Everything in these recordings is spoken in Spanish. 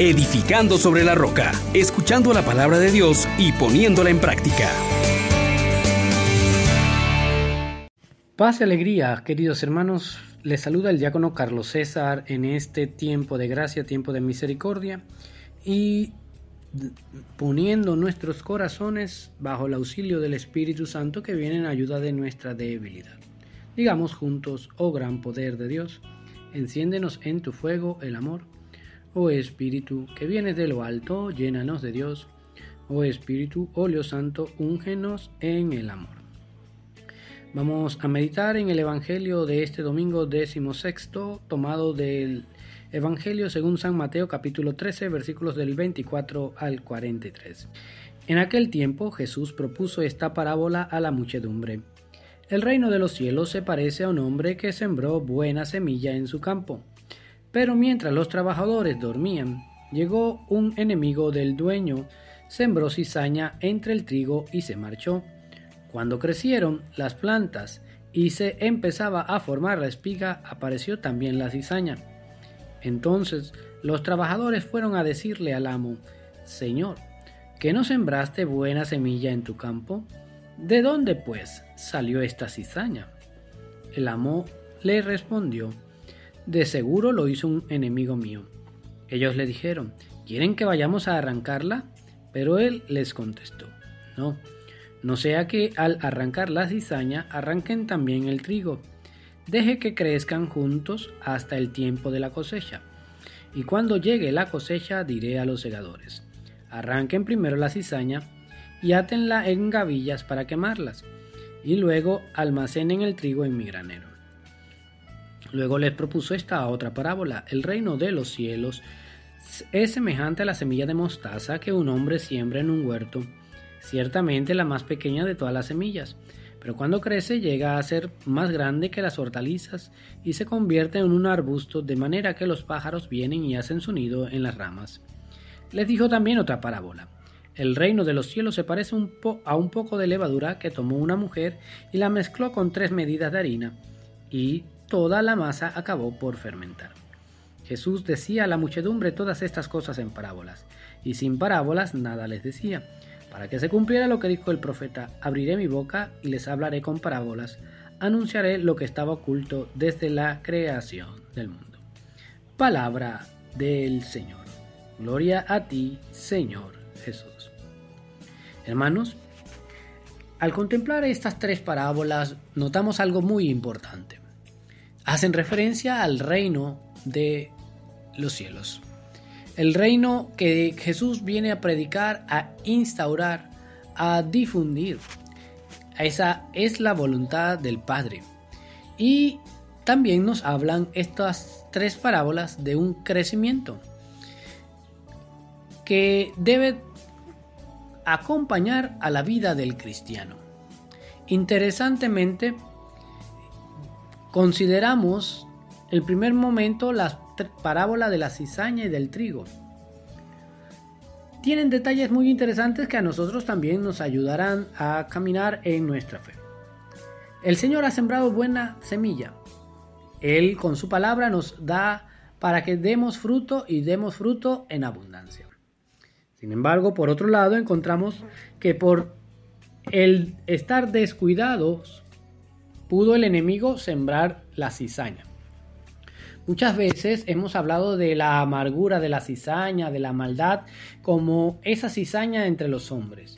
edificando sobre la roca, escuchando la palabra de Dios y poniéndola en práctica. Paz y alegría, queridos hermanos. Les saluda el diácono Carlos César en este tiempo de gracia, tiempo de misericordia y poniendo nuestros corazones bajo el auxilio del Espíritu Santo que viene en ayuda de nuestra debilidad. Digamos juntos, oh gran poder de Dios, enciéndenos en tu fuego el amor. Oh Espíritu, que vienes de lo alto, llénanos de Dios. Oh Espíritu, óleo santo, úngenos en el amor. Vamos a meditar en el Evangelio de este domingo décimo sexto, tomado del Evangelio según San Mateo capítulo 13 versículos del 24 al 43. En aquel tiempo Jesús propuso esta parábola a la muchedumbre. El reino de los cielos se parece a un hombre que sembró buena semilla en su campo. Pero mientras los trabajadores dormían, llegó un enemigo del dueño, sembró cizaña entre el trigo y se marchó. Cuando crecieron las plantas y se empezaba a formar la espiga, apareció también la cizaña. Entonces los trabajadores fueron a decirle al amo, Señor, ¿que no sembraste buena semilla en tu campo? ¿De dónde, pues, salió esta cizaña? El amo le respondió, De seguro lo hizo un enemigo mío. Ellos le dijeron, ¿quieren que vayamos a arrancarla? Pero él les contestó, No, no sea que al arrancar la cizaña arranquen también el trigo. Deje que crezcan juntos hasta el tiempo de la cosecha. Y cuando llegue la cosecha diré a los segadores, arranquen primero la cizaña y átenla en gavillas para quemarlas, y luego almacenen el trigo en mi granero. Luego les propuso esta otra parábola, el reino de los cielos es semejante a la semilla de mostaza que un hombre siembra en un huerto, ciertamente la más pequeña de todas las semillas, pero cuando crece llega a ser más grande que las hortalizas y se convierte en un arbusto de manera que los pájaros vienen y hacen su nido en las ramas. Les dijo también otra parábola. El reino de los cielos se parece a un poco de levadura que tomó una mujer y la mezcló con tres medidas de harina, y toda la masa acabó por fermentar. Jesús decía a la muchedumbre todas estas cosas en parábolas, y sin parábolas nada les decía, para que se cumpliera lo que dijo el profeta, abriré mi boca y les hablaré con parábolas, anunciaré lo que estaba oculto desde la creación del mundo. Palabra del Señor. Gloria a ti, Señor Jesús. Hermanos, al contemplar estas tres parábolas notamos algo muy importante. Hacen referencia al reino de los cielos. El reino que Jesús viene a predicar, a instaurar, a difundir. Esa es la voluntad del Padre. Y también nos hablan estas tres parábolas de un crecimiento que debe acompañar a la vida del cristiano. Interesantemente, consideramos el primer momento la parábola de la cizaña y del trigo. Tienen detalles muy interesantes que a nosotros también nos ayudarán a caminar en nuestra fe. El Señor ha sembrado buena semilla. Él con su palabra nos da para que demos fruto y demos fruto en abundancia. Sin embargo, por otro lado, encontramos que por el estar descuidados, pudo el enemigo sembrar la cizaña. Muchas veces hemos hablado de la amargura, de la cizaña, de la maldad, como esa cizaña entre los hombres.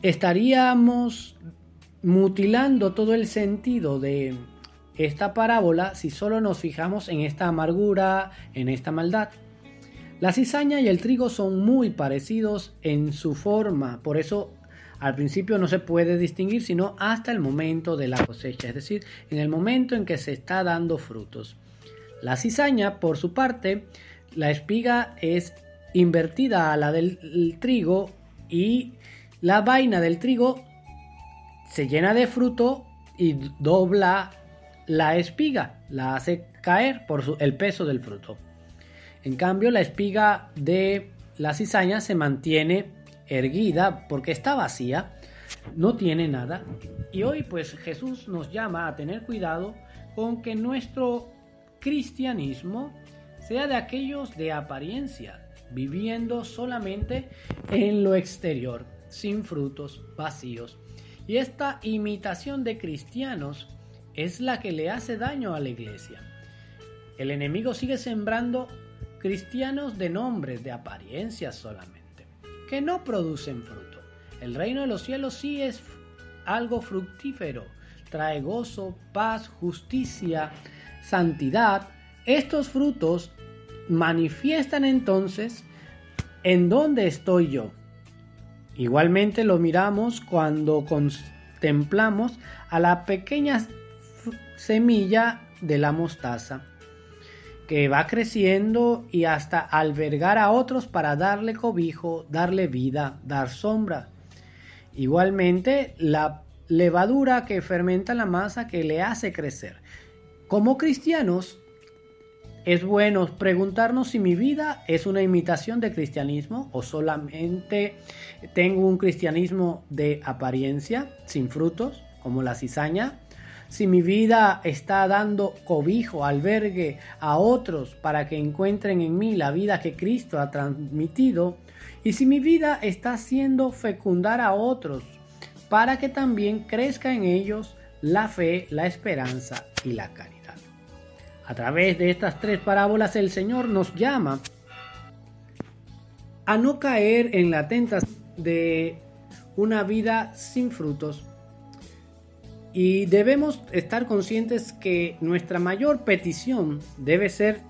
Estaríamos mutilando todo el sentido de esta parábola si solo nos fijamos en esta amargura, en esta maldad. La cizaña y el trigo son muy parecidos en su forma, por eso al principio no se puede distinguir sino hasta el momento de la cosecha, es decir, en el momento en que se está dando frutos. La cizaña, por su parte, la espiga es invertida a la del trigo y la vaina del trigo se llena de fruto y dobla la espiga, la hace caer por el peso del fruto. En cambio, la espiga de la cizaña se mantiene erguida porque está vacía, no tiene nada. Y hoy pues Jesús nos llama a tener cuidado con que nuestro cristianismo sea de aquellos de apariencia, viviendo solamente en lo exterior, sin frutos, vacíos. Y esta imitación de cristianos es la que le hace daño a la iglesia. El enemigo sigue sembrando cristianos de nombres, de apariencias solamente, que no producen fruto. El reino de los cielos sí es algo fructífero, trae gozo, paz, justicia, santidad. Estos frutos manifiestan entonces en dónde estoy yo. Igualmente lo miramos cuando contemplamos a la pequeña semilla de la mostaza que va creciendo y hasta albergar a otros para darle cobijo, darle vida, dar sombra. Igualmente, la levadura que fermenta la masa que le hace crecer. Como cristianos, es bueno preguntarnos si mi vida es una imitación de cristianismo o solamente tengo un cristianismo de apariencia, sin frutos, como la cizaña. Si mi vida está dando cobijo, albergue a otros para que encuentren en mí la vida que Cristo ha transmitido. Y si mi vida está haciendo fecundar a otros para que también crezca en ellos la fe, la esperanza y la caridad. A través de estas tres parábolas el Señor nos llama a no caer en la tentación de una vida sin frutos. Y debemos estar conscientes que nuestra mayor petición debe ser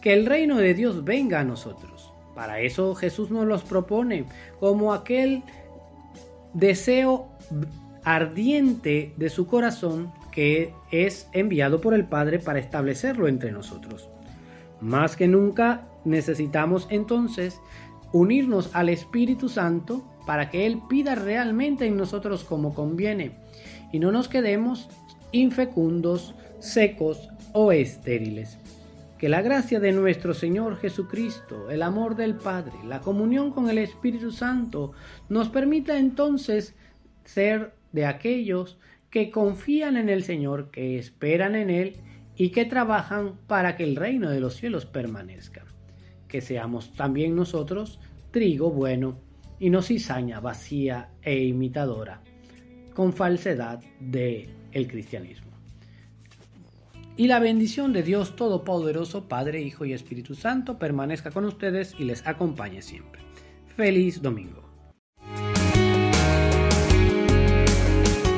que el reino de Dios venga a nosotros. Para eso Jesús nos los propone como aquel deseo ardiente de su corazón que es enviado por el Padre para establecerlo entre nosotros. Más que nunca necesitamos entonces unirnos al Espíritu Santo para que Él pida realmente en nosotros como conviene y no nos quedemos infecundos, secos o estériles. Que la gracia de nuestro Señor Jesucristo, el amor del Padre, la comunión con el Espíritu Santo nos permita entonces ser de aquellos que confían en el Señor, que esperan en Él y que trabajan para que el reino de los cielos permanezca. Que seamos también nosotros trigo bueno y no cizaña vacía e imitadora, con falsedad de el cristianismo. Y la bendición de Dios Todopoderoso, Padre, Hijo y Espíritu Santo, permanezca con ustedes y les acompañe siempre. Feliz domingo.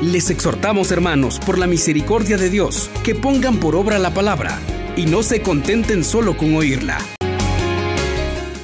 Les exhortamos, hermanos, por la misericordia de Dios, que pongan por obra la palabra y no se contenten solo con oírla